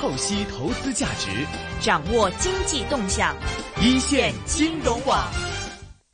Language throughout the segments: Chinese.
透析投资价值，掌握经济动向，一线金融网。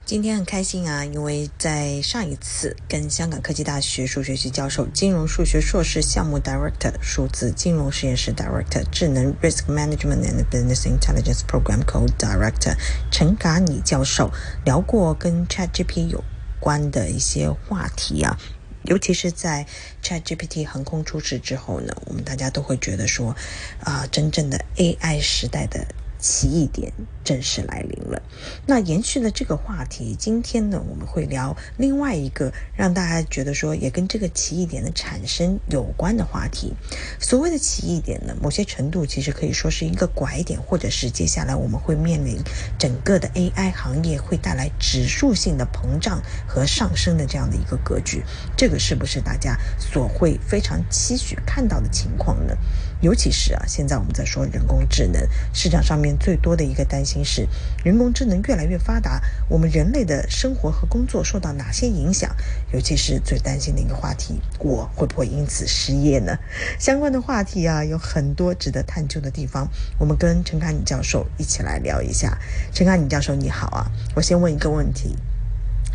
今天很开心啊，因为在上一次跟香港科技大学数学系教授、金融数学硕士项目 Director、数字金融实验室 Director、智能 Risk Management and Business Intelligence Program Co Director 陈嘎尼教授聊过跟 ChatGPT 有关的一些话题啊。尤其是在 ChatGPT 横空出世之后呢，我们大家都会觉得说，啊，真正的 AI 时代的。奇异点正式来临了。那延续了这个话题，今天呢，我们会聊另外一个让大家觉得说也跟这个奇异点的产生有关的话题。所谓的奇异点呢，某些程度其实可以说是一个拐点，或者是接下来我们会面临整个的 AI 行业会带来指数性的膨胀和上升的这样的一个格局。这个是不是大家所会非常期许看到的情况呢？尤其是啊，现在我们在说人工智能，市场上面最多的一个担心是，人工智能越来越发达，我们人类的生活和工作受到哪些影响？尤其是最担心的一个话题，我会不会因此失业呢？相关的话题啊，有很多值得探究的地方。我们跟陈卡尼教授一起来聊一下。陈卡尼教授你好啊，我先问一个问题。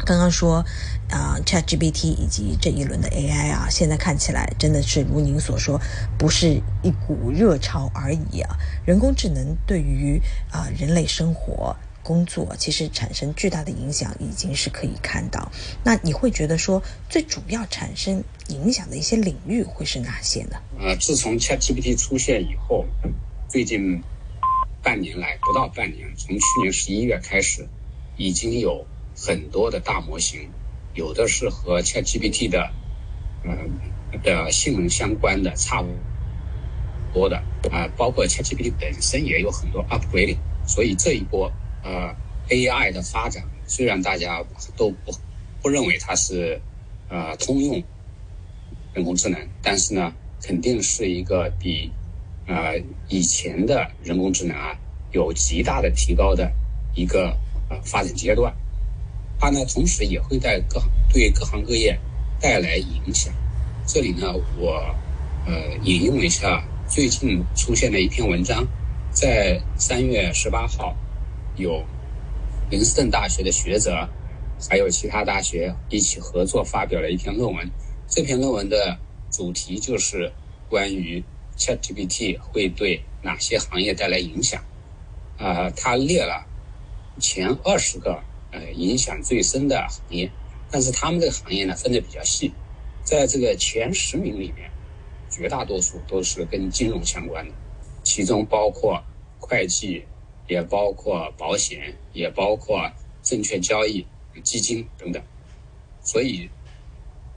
刚刚说，啊，ChatGPT 以及这一轮的 AI 啊，现在看起来真的是如您所说，不是一股热潮而已啊。人工智能对于啊人类生活、工作，其实产生巨大的影响，已经是可以看到。那你会觉得说，最主要产生影响的一些领域会是哪些呢？呃，自从 ChatGPT 出现以后，最近半年来，不到半年，从去年十一月开始，已经有。很多的大模型，有的是和 ChatGPT 的，嗯的性能相关的，差不多的啊，包括 ChatGPT 本身也有很多 upgrade，所以这一波呃 AI 的发展，虽然大家都不不认为它是呃通用人工智能，但是呢，肯定是一个比呃以前的人工智能啊有极大的提高的一个呃发展阶段。它呢，同时也会在各行对各行各业带来影响。这里呢，我呃引用一下最近出现的一篇文章，在三月十八号，有林斯顿大学的学者，还有其他大学一起合作发表了一篇论文。这篇论文的主题就是关于 ChatGPT 会对哪些行业带来影响。啊，他列了前二十个。呃，影响最深的行业，但是他们这个行业呢分的比较细，在这个前十名里面，绝大多数都是跟金融相关的，其中包括会计，也包括保险，也包括证券交易、基金等等。所以，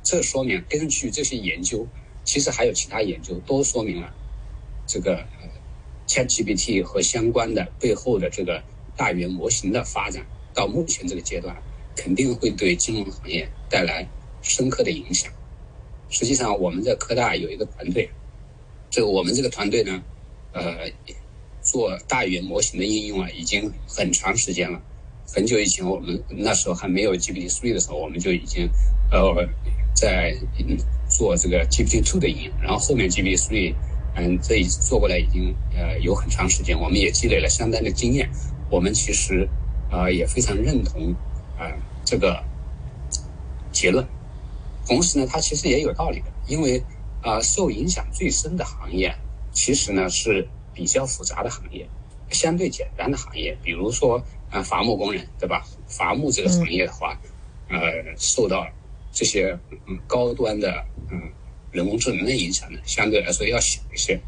这说明根据这些研究，其实还有其他研究都说明了，这个 ChatGPT 和相关的背后的这个大语言模型的发展。到目前这个阶段，肯定会对金融行业带来深刻的影响。实际上，我们在科大有一个团队，这个我们这个团队呢，呃，做大语言模型的应用啊，已经很长时间了。很久以前，我们那时候还没有 GPT three 的时候，我们就已经呃在做这个 GPT two 的应用。然后后面 GPT three，嗯，这一做过来已经呃有很长时间，我们也积累了相当的经验。我们其实。啊，也非常认同啊这个结论。同时呢，它其实也有道理的，因为啊，受影响最深的行业，其实呢是比较复杂的行业，相对简单的行业，比如说啊，伐木工人，对吧？伐木这个行业的话，呃，受到这些嗯高端的嗯人工智能的影响呢，相对来说要小一些。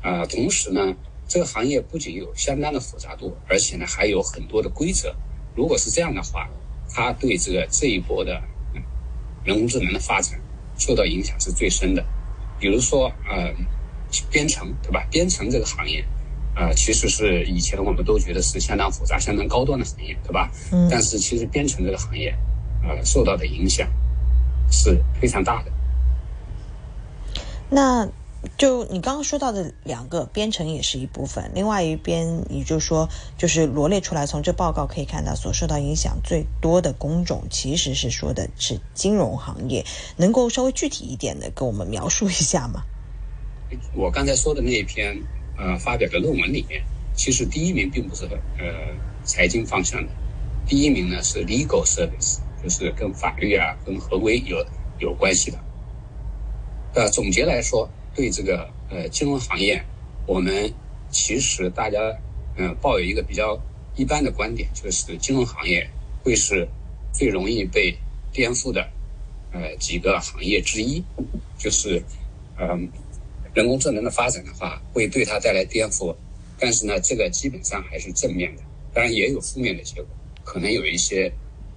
啊，同时呢。这个行业不仅有相当的复杂度，而且呢还有很多的规则。如果是这样的话，它对这个这一波的人工智能的发展受到影响是最深的。比如说，呃，编程，对吧？编程这个行业，呃，其实是以前我们都觉得是相当复杂、相当高端的行业，对吧？嗯。但是其实编程这个行业，呃，受到的影响是非常大的。那。就你刚刚说到的两个编程也是一部分，另外一边你就说，就是罗列出来，从这报告可以看到，所受到影响最多的工种其实是说的是金融行业，能够稍微具体一点的跟我们描述一下吗？我刚才说的那一篇呃发表的论文里面，其实第一名并不是呃财经方向的，第一名呢是 legal service，就是跟法律啊、跟合规有有关系的。呃，总结来说，对这个呃金融行业，我们其实大家嗯、抱有一个比较一般的观点，就是金融行业会是最容易被颠覆的呃几个行业之一，就是嗯。人工智能的发展的话，会对它带来颠覆，但是呢，这个基本上还是正面的，当然也有负面的结果，可能有一些，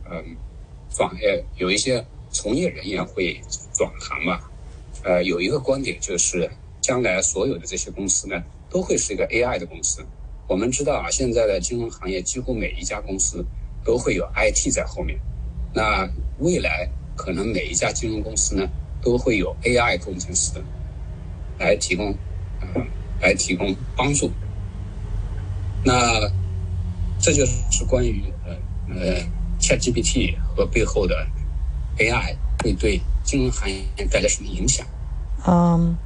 嗯，转呃，有一些从业人员会转行吧，呃，有一个观点就是，将来所有的这些公司呢，都会是一个 AI 的公司。我们知道啊，现在的金融行业几乎每一家公司都会有 IT 在后面，那未来可能每一家金融公司呢，都会有 AI 工程师。来提供，呃，来提供帮助。那这就是关于呃呃 ChatGPT 和背后的 AI 会对金融行业带来什么影响？嗯，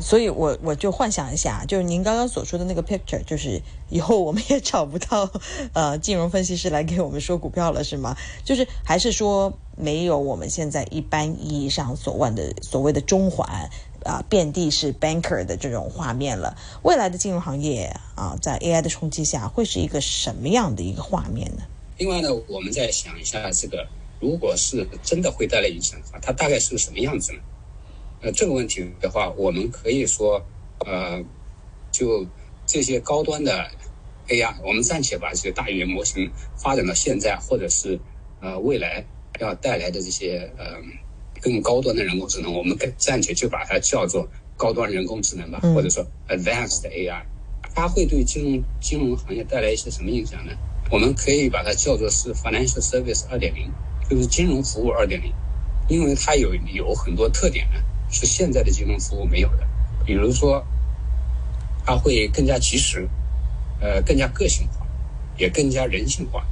所以我我就幻想一下，就是您刚刚所说的那个 picture，就是以后我们也找不到呃金融分析师来给我们说股票了，是吗？就是还是说没有我们现在一般意义上所谓的所谓的中环？啊，遍地是 banker 的这种画面了。未来的金融行业啊，在 AI 的冲击下，会是一个什么样的一个画面呢？另外呢，我们再想一下，这个如果是真的会带来影响的话，它大概是个什么样子呢？呃，这个问题的话，我们可以说，呃，就这些高端的 AI，我们暂且把这些大语言模型发展到现在，或者是呃未来要带来的这些呃。更高端的人工智能，我们暂且就把它叫做高端人工智能吧，或者说 advanced AI，它会对金融金融行业带来一些什么影响呢？我们可以把它叫做是 financial service 二点零，就是金融服务二点零，因为它有有很多特点呢，是现在的金融服务没有的，比如说，它会更加及时，呃，更加个性化，也更加人性化，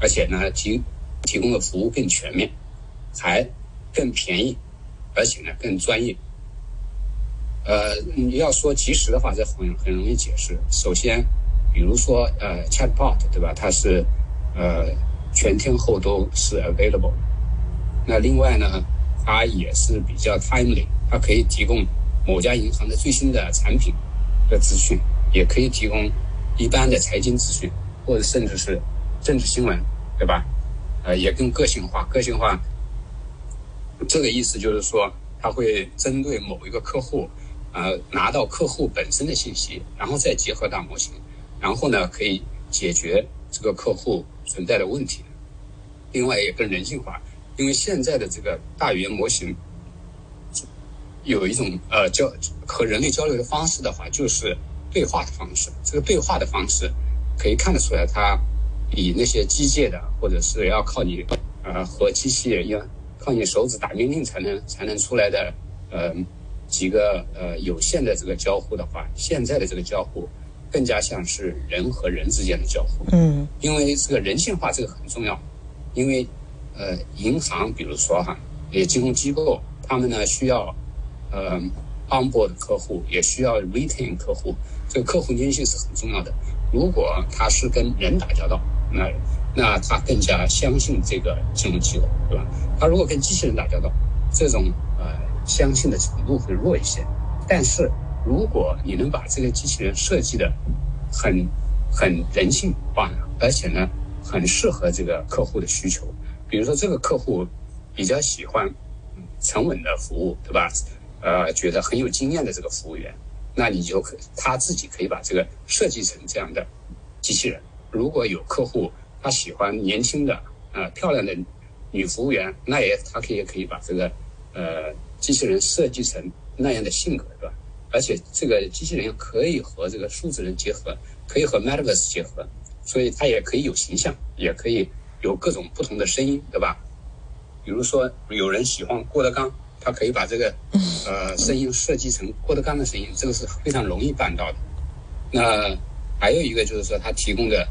而且呢，提提供的服务更全面，还。更便宜，而且呢更专业。呃，你要说及时的话，这很很容易解释。首先，比如说呃，chatbot 对吧？它是呃全天候都是 available。那另外呢，它也是比较 timely，它可以提供某家银行的最新的产品的资讯，也可以提供一般的财经资讯，或者甚至是政治新闻，对吧？呃，也更个性化，个性化。这个意思就是说，他会针对某一个客户，呃，拿到客户本身的信息，然后再结合大模型，然后呢，可以解决这个客户存在的问题。另外也更人性化，因为现在的这个大语言模型有一种呃交和人类交流的方式的话，就是对话的方式。这个对话的方式可以看得出来，它比那些机械的或者是要靠你呃和机器人一样。靠你手指打命令才能才能出来的，呃，几个呃有限的这个交互的话，现在的这个交互更加像是人和人之间的交互。嗯，因为这个人性化这个很重要，因为呃银行比如说哈，也金融机构，他们呢需要呃 onboard 客户，也需要 retain 客户，这个客户粘性是很重要的。如果他是跟人打交道，那那他更加相信这个金融机构，对吧？他如果跟机器人打交道，这种呃相信的程度会弱一些。但是如果你能把这个机器人设计的很很人性化，而且呢很适合这个客户的需求，比如说这个客户比较喜欢沉稳的服务，对吧？呃，觉得很有经验的这个服务员，那你就可他自己可以把这个设计成这样的机器人。如果有客户。他喜欢年轻的、呃漂亮的女服务员，那也他可以可以把这个呃机器人设计成那样的性格，对吧？而且这个机器人可以和这个数字人结合，可以和 Metaverse 结合，所以它也可以有形象，也可以有各种不同的声音，对吧？比如说有人喜欢郭德纲，他可以把这个 呃声音设计成郭德纲的声音，这个是非常容易办到的。那还有一个就是说，他提供的。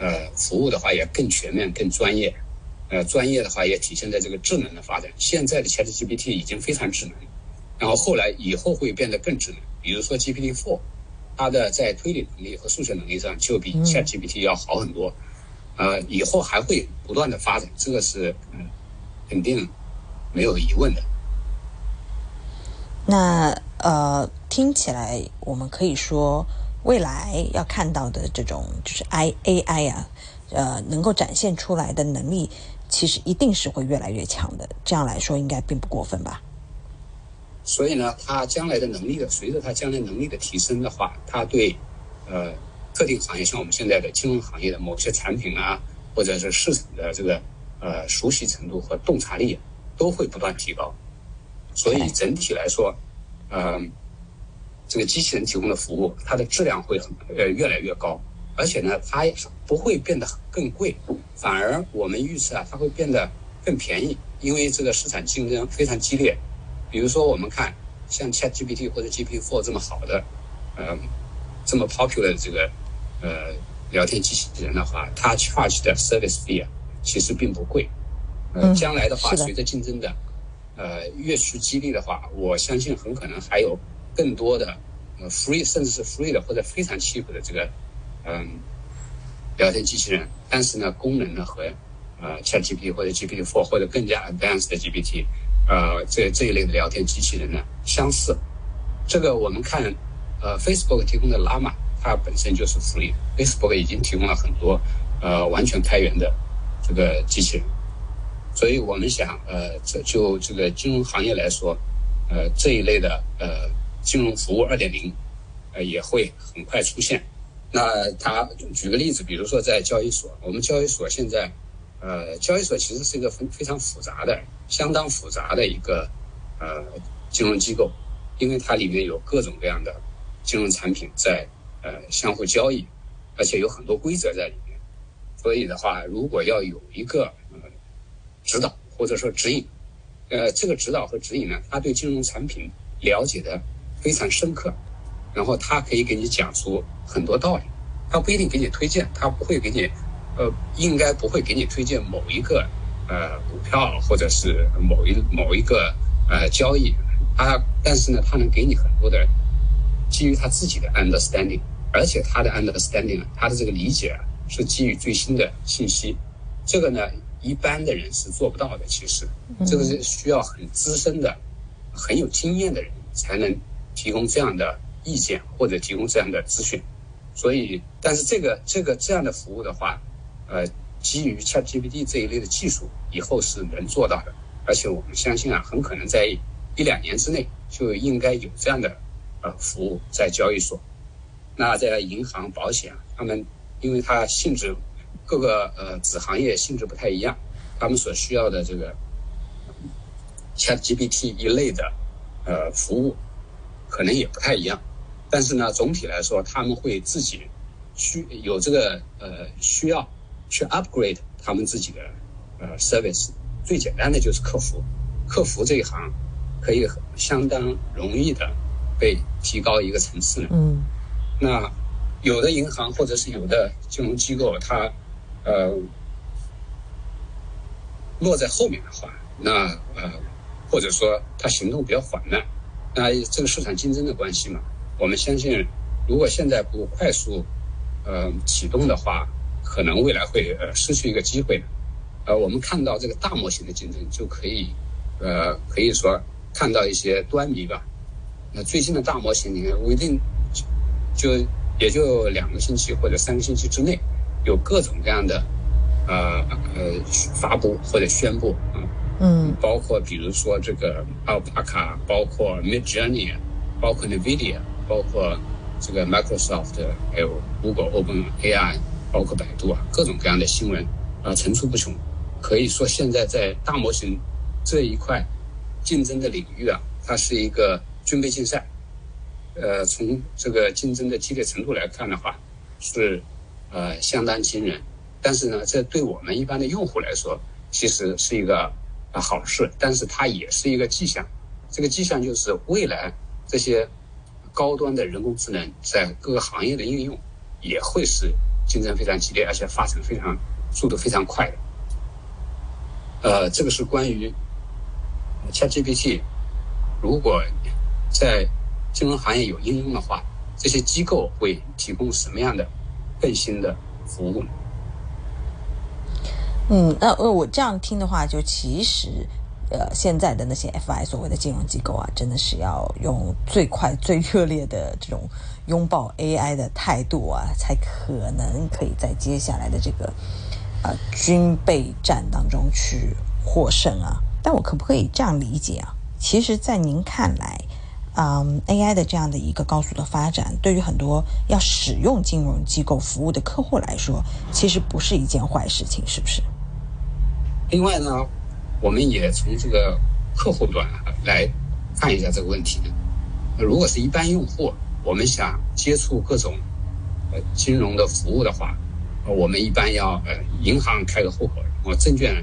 呃，服务的话也更全面、更专业，呃，专业的话也体现在这个智能的发展。现在的 ChatGPT 已经非常智能，然后后来以后会变得更智能。比如说 GPT4，它的在推理能力和数学能力上就比嗯 ChatGPT 要好很多。呃，以后还会不断的发展，这个是嗯肯定没有疑问的。那呃，听起来我们可以说，未来要看到的这种就是 I A I 啊，呃，能够展现出来的能力，其实一定是会越来越强的。这样来说，应该并不过分吧？所以呢，它将来的能力的，随着它将来能力的提升的话，它对呃特定行业，像我们现在的金融行业的某些产品啊，或者是市场的这个呃熟悉程度和洞察力都会不断提高。所以整体来说，呃，这个机器人提供的服务，它的质量会很呃越来越高，而且呢，它不会变得更贵，反而我们预测啊，它会变得更便宜，因为这个市场竞争非常激烈。比如说，我们看像 ChatGPT 或者 GPT-4 这么好的，呃，这么 popular 的这个呃聊天机器人的话，它 charge 的 service fee 啊，其实并不贵。呃，嗯将来的话，随着竞争的呃越趋激烈的话，我相信很可能还有更多的呃 free 甚至是 free 的或者非常 cheap 的这个嗯、聊天机器人，但是呢，功能呢和呃 ChatGPT 或者 GPT-4 或者更加 advanced 的 GPT，呃这这一类的聊天机器人呢相似。这个我们看呃 Facebook 提供的 Llama，它本身就是 free。Facebook 已经提供了很多呃完全开源的这个机器人，所以我们想呃这就这个金融行业来说，呃这一类的呃金融服务二点零，呃也会很快出现。那他举个例子，比如说在交易所，我们交易所现在，呃，交易所其实是一个非非常复杂的、相当复杂的一个呃金融机构，因为它里面有各种各样的金融产品在呃相互交易，而且有很多规则在里面。所以的话，如果要有一个呃指导或者说指引，呃，这个指导和指引呢，他对金融产品了解的非常深刻，然后他可以给你讲出很多道理，他不一定给你推荐，他不会给你，呃，应该不会给你推荐某一个呃股票或者是某一某一个呃交易，他但是呢，他能给你很多的基于他自己的 understanding，而且他的 understanding，他的这个理解啊是基于最新的信息，这个呢，一般的人是做不到的。其实，这个是需要很资深的、很有经验的人才能提供这样的意见或者提供这样的资讯。所以，但是这个这个这样的服务的话，呃，基于 ChatGPT 这一类的技术，以后是能做到的。而且我们相信啊，很可能在一两年之内就应该有这样的呃服务在交易所。那在银行、保险，他们因为它性质各个呃子行业性质不太一样，他们所需要的这个 ChatGPT 一类的呃服务可能也不太一样。但是呢，总体来说，他们会自己需有这个呃需要去 upgrade 他们自己的呃 service。最简单的就是客服，客服这一行可以相当容易的被提高一个层次呢。嗯那有的银行或者是有的金融机构，它呃落在后面的话，那呃或者说它行动比较缓慢，那这个市场竞争的关系嘛，我们相信，如果现在不快速呃启动的话，可能未来会呃失去一个机会的。呃，我们看到这个大模型的竞争，就可以呃可以说看到一些端倪吧。那最近的大模型里面，within 就也就两个星期或者三个星期之内，有各种各样的呃呃发布或者宣布啊，嗯包括比如说这个 Alpaca，包括 Midjourney，包括 NVIDIA，包括这个 Microsoft，还有 Google Open AI，包括百度啊，各种各样的新闻啊层出不穷。可以说现在在大模型这一块竞争的领域啊，它是一个军备竞赛。呃，从这个竞争的激烈程度来看的话，是呃相当惊人。但是呢，这对我们一般的用户来说，其实是一个好事，但是它也是一个迹象。这个迹象就是未来这些高端的人工智能在各个行业的应用也会是竞争非常激烈，而且发展非常速度非常快的。呃，这个是关于 ChatGPT，如果在金融行业有应用的话，这些机构会提供什么样的更新的服务？嗯，那呃，我这样听的话，就其实，呃，现在的那些 FI 所谓的金融机构啊，真的是要用最快、最热烈的这种拥抱 AI 的态度啊，才可能可以在接下来的这个呃军备战当中去获胜啊。但我可不可以这样理解啊？其实，在您看来，嗯，AI 的这样的一个高速的发展，对于很多要使用金融机构服务的客户来说，其实不是一件坏事情，是不是？另外呢，我们也从这个客户端来看一下这个问题。如果是一般用户，我们想接触各种呃金融的服务的话，我们一般要呃银行开个户口，我证券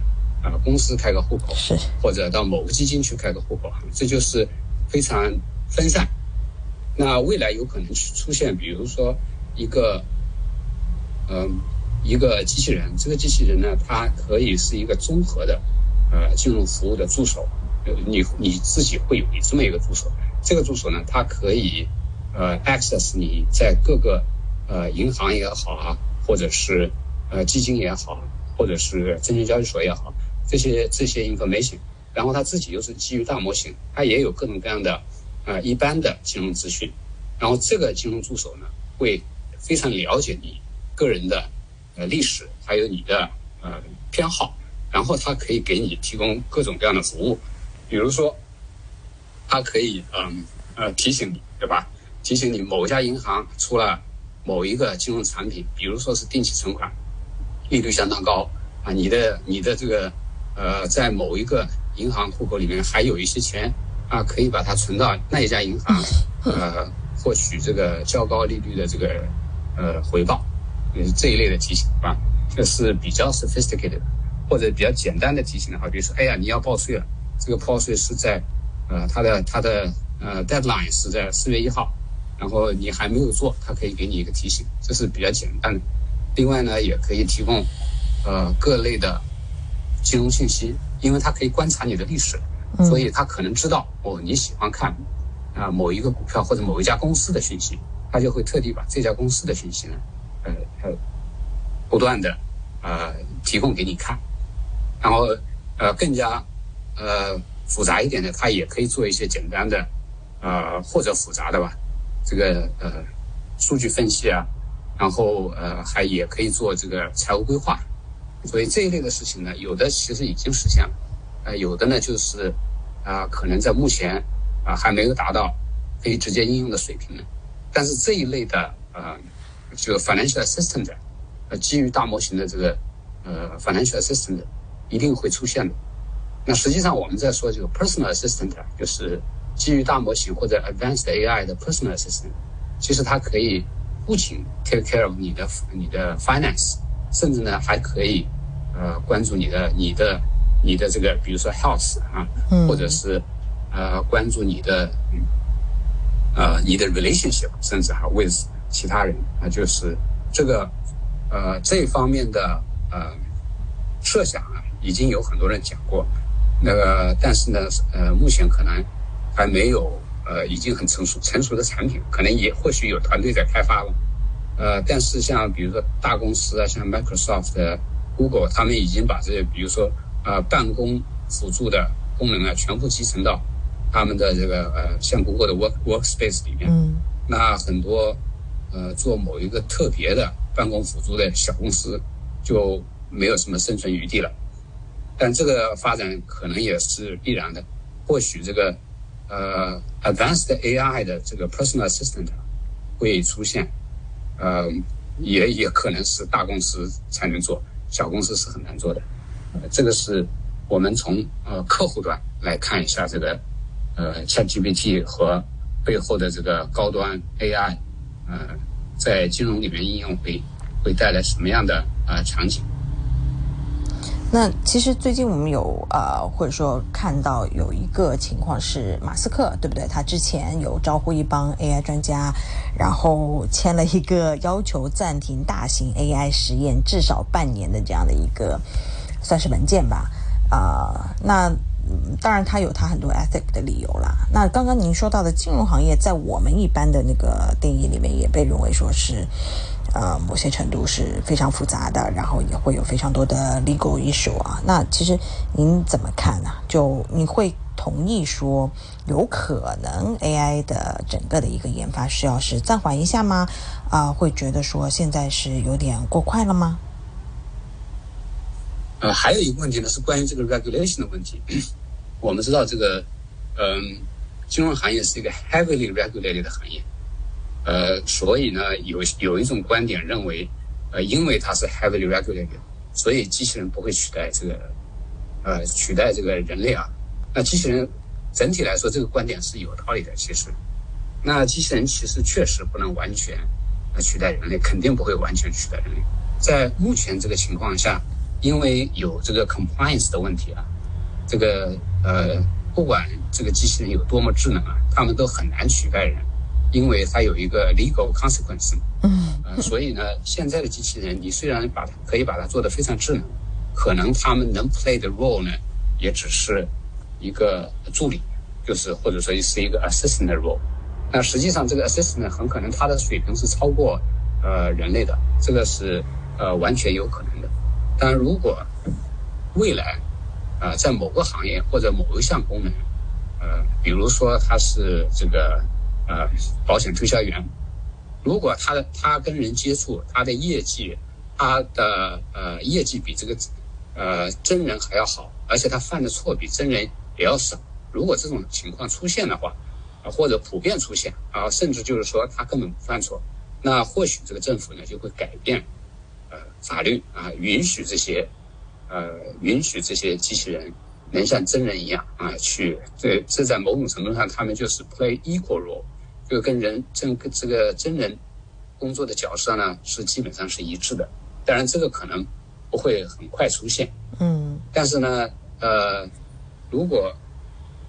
啊公司开个户口，是或者到某个基金去开个户口，这就是非常分散。那未来有可能出现，比如说一个嗯。一个机器人，这个机器人呢，它可以是一个综合的，呃，金融服务的助手。你你自己会有这么一个助手，这个助手呢，它可以呃 access 你在各个呃银行也好啊，或者是呃基金也好，或者是证券交易所也好，这些这些 information，然后它自己又是基于大模型，它也有各种各样的呃一般的金融资讯，然后这个金融助手呢，会非常了解你个人的。呃，历史还有你的呃偏好，然后它可以给你提供各种各样的服务，比如说，它可以嗯呃提醒你，对吧？提醒你某家银行出了某一个金融产品，比如说是定期存款，利率相当高啊，你的你的这个呃在某一个银行户口里面还有一些钱啊，可以把它存到那一家银行，呃，获取这个较高利率的这个呃回报。也是这一类的提醒啊，这是比较 sophisticated，或者比较简单的提醒的话，比如说，哎呀，你要报税了，这个报税是在，呃，它的它的呃 deadline 是在四月一号，然后你还没有做，它可以给你一个提醒，这是比较简单的。另外呢，也可以提供呃各类的金融信息，因为它可以观察你的历史，所以他可能知道哦你喜欢看啊某一个股票或者某一家公司的信息，他就会特地把这家公司的信息呢。呃，不断的呃提供给你看，然后呃更加呃复杂一点的，它也可以做一些简单的呃或者复杂的吧，这个呃数据分析啊，然后呃还也可以做这个财务规划，所以这一类的事情呢，有的其实已经实现了，呃有的呢就是啊可能在目前啊还没有达到可以直接应用的水平呢，但是这一类的呃。这个 financial assistant，呃，基于大模型的这个呃 financial assistant 一定会出现的。那实际上我们在说这个 personal assistant，就是基于大模型或者 advanced AI 的 personal assistant，其实它可以不仅 take care of 你的你的 finance，甚至呢还可以呃关注你的你的你的这个比如说 health 啊，或者是呃关注你的呃你的 relationship，甚至还 with 其他人啊，就是这个，呃，这方面的呃设想啊，已经有很多人讲过，那个，但是呢，呃，目前可能还没有呃，已经很成熟成熟的产品，可能也或许有团队在开发了，呃，但是像比如说大公司啊，像 Microsoft、Google，他们已经把这些，比如说呃，办公辅助的功能啊，全部集成到他们的这个呃，像 Google 的 Work Workspace 里面，嗯，那很多。呃，做某一个特别的办公辅助的小公司，就没有什么生存余地了。但这个发展可能也是必然的。或许这个呃，advanced AI 的这个 personal assistant 会出现，呃，也也可能是大公司才能做，小公司是很难做的。这个是我们从呃客户端来看一下这个呃 ChatGPT 和背后的这个高端 AI。呃，在金融里面应用会会带来什么样的呃场景？那其实最近我们有呃，或者说看到有一个情况是马斯克对不对？他之前有招呼一帮 AI 专家，然后签了一个要求暂停大型 AI 实验至少半年的这样的一个算是文件吧。啊，那当然它有它很多 ethic 的理由啦。那刚刚您说到的金融行业，在我们一般的那个定义里面，也被认为说是。呃，某些程度是非常复杂的，然后也会有非常多的 legal issue 啊。那其实您怎么看呢？就你会同意说，有可能 AI 的整个的一个研发需要是暂缓一下吗？啊，会觉得说现在是有点过快了吗？呃，还有一个问题呢，是关于这个 regulation 的问题。我们知道这个，嗯，金融行业是一个 heavily regulated 的行业。呃，所以呢，有有一种观点认为，呃，因为它是 heavily regulated，所以机器人不会取代这个，呃，取代这个人类啊。那机器人整体来说，这个观点是有道理的。其实，那机器人其实确实不能完全取代人类，肯定不会完全取代人类。在目前这个情况下，因为有这个 compliance 的问题啊，这个呃，不管这个机器人有多么智能啊，他们都很难取代人。因为它有一个 legal consequence，嗯，呃，所以呢，现在的机器人，你虽然把它可以把它做得非常智能，可能他们能 play 的 role 呢，也只是一个助理，就是或者说是一个 assistant role。那实际上这个 assistant 很可能它的水平是超过呃人类的，这个是呃完全有可能的。但如果未来啊在某个行业或者某一项功能，呃，比如说他是这个。呃，保险推销员，如果他的他跟人接触，他的业绩，他的呃业绩比这个呃真人还要好，而且他犯的错比真人也要少。如果这种情况出现的话，啊或者普遍出现啊，甚至就是说他根本不犯错，那或许这个政府呢就会改变法律啊，允许这些呃允许这些机器人能像真人一样啊去这这在某种程度上他们就是 play equal role。就跟人真跟这个真人工作的角色呢是基本上是一致的，当然这个可能不会很快出现，嗯，但是呢，呃，如果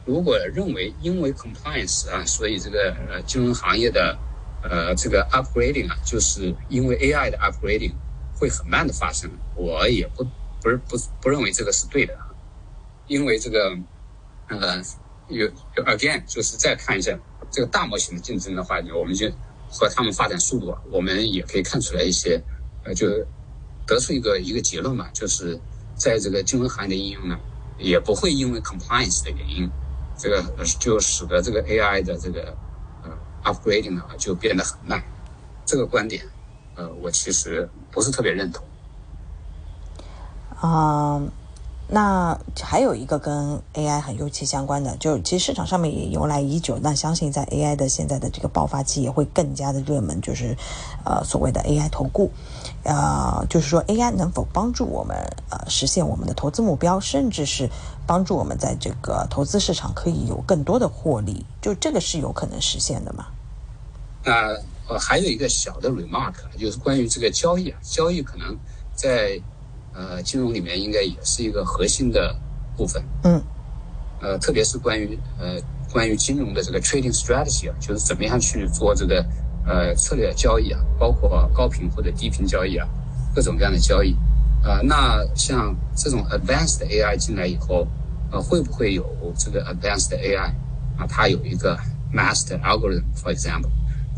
如果认为因为 compliance 啊，所以这个呃金融行业的呃这个 upgrading 啊，就是因为 AI 的 upgrading 会很慢的发生，我也不不是不不认为这个是对的，因为这个呃有 again 就是再看一下。这个大模型的竞争的话，我们就和他们发展速度，我们也可以看出来一些，呃，就得出一个一个结论嘛，就是在这个金融行业的应用呢，也不会因为 compliance 的原因，这个就使得这个 AI 的这个呃 upgrading 呢就变得很慢。这个观点，呃，我其实不是特别认同。啊。那还有一个跟 AI 很尤其相关的，就是其实市场上面也由来已久。那相信在 AI 的现在的这个爆发期，也会更加的热门，就是呃所谓的 AI 投顾，呃，就是说 AI 能否帮助我们呃实现我们的投资目标，甚至是帮助我们在这个投资市场可以有更多的获利，就这个是有可能实现的吗？那呃还有一个小的 remark，就是关于这个交易啊，交易可能在。呃，金融里面应该也是一个核心的部分。嗯，呃，特别是关于呃关于金融的这个 trading strategy 啊，就是怎么样去做这个呃策略交易啊，包括高频或者低频交易啊，各种各样的交易。啊，那像这种 advanced AI 进来以后，呃，会不会有这个 advanced AI 啊？它有一个 master algorithm，for example，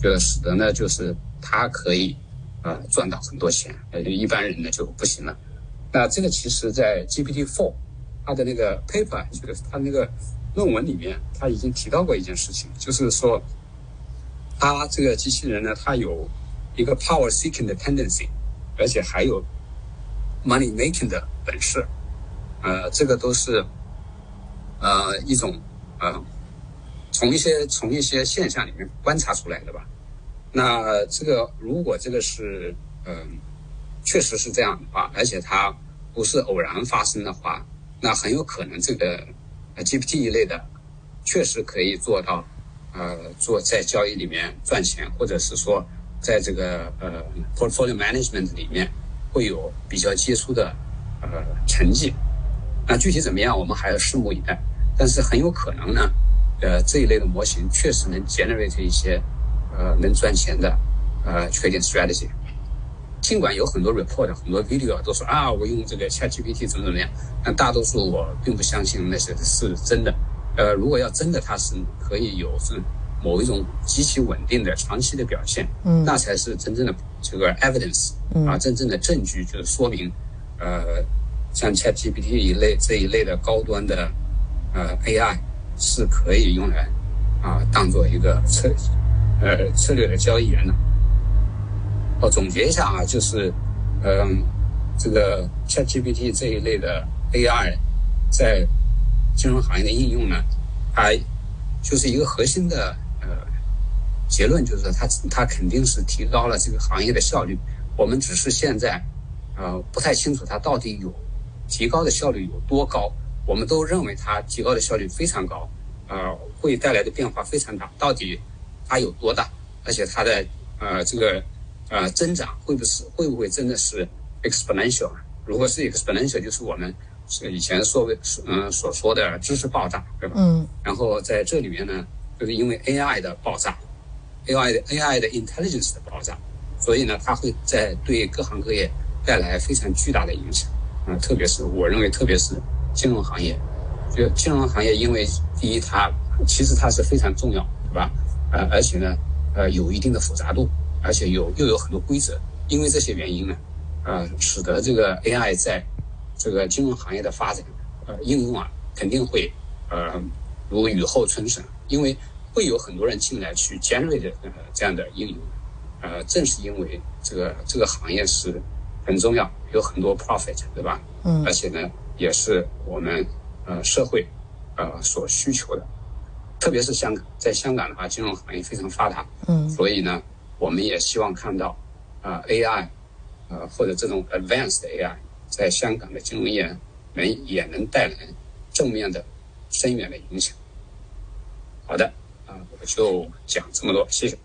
就使得呢，就是他可以呃赚到很多钱，呃，一般人呢就不行了。那这个其实，在 GPT-4 它的那个 paper，就是它那个论文里面，它已经提到过一件事情，就是说，它这个机器人呢，它有一个 power-seeking 的 tendency，而且还有 money-making 的本事，呃，这个都是呃一种呃从一些从一些现象里面观察出来的吧。那这个如果这个是嗯。确实是这样的话，而且它不是偶然发生的话，那很有可能这个 GPT 一类的确实可以做到，呃，做在交易里面赚钱，或者是说在这个呃 portfolio management 里面会有比较杰出的呃成绩。那具体怎么样，我们还要拭目以待。但是很有可能呢，呃，这一类的模型确实能 generate 一些呃能赚钱的呃 trading strategy。尽管有很多 report、很多 video 都说啊，我用这个 ChatGPT 怎么怎么样，但大多数我并不相信那些是真的。呃，如果要真的它是可以有是某一种极其稳定的长期的表现，嗯，那才是真正的这个 evidence 啊，真正的证据，就是说明，呃，像 ChatGPT 一类这一类的高端的呃 AI 是可以用来啊当做一个策呃策略的交易员的。哦，总结一下啊，就是，嗯，这个 ChatGPT 这一类的 AI 在金融行业的应用呢，它就是一个核心的呃结论，就是说它它肯定是提高了这个行业的效率。我们只是现在呃不太清楚它到底有提高的效率有多高。我们都认为它提高的效率非常高，呃，会带来的变化非常大。到底它有多大？而且它的呃这个。呃，增长会不是会不会真的是 exponential？如果是 exponential，就是我们是以前所谓嗯所说的知识爆炸，对吧？嗯。然后在这里面呢，就是因为 AI 的爆炸，AI 的 AI 的 intelligence 的爆炸，所以呢，它会在对各行各业带来非常巨大的影响。啊，特别是我认为，特别是金融行业，就金融行业，因为第一，它其实它是非常重要，对吧？呃，而且呢，呃，有一定的复杂度。而且有又有很多规则，因为这些原因呢，呃，使得这个 AI 在这个金融行业的发展，呃，应用啊，肯定会呃如雨后春笋，因为会有很多人进来去 generate 呃这样的应用，呃，正是因为这个这个行业是很重要，有很多 profit，对吧？嗯。而且呢，也是我们呃社会呃所需求的，特别是香港，在香港的话，金融行业非常发达，嗯，所以呢。我们也希望看到，啊，AI，呃，或者这种 advanced AI，在香港的金融业能也能带来正面的、深远的影响。好的，啊，我就讲这么多，谢谢。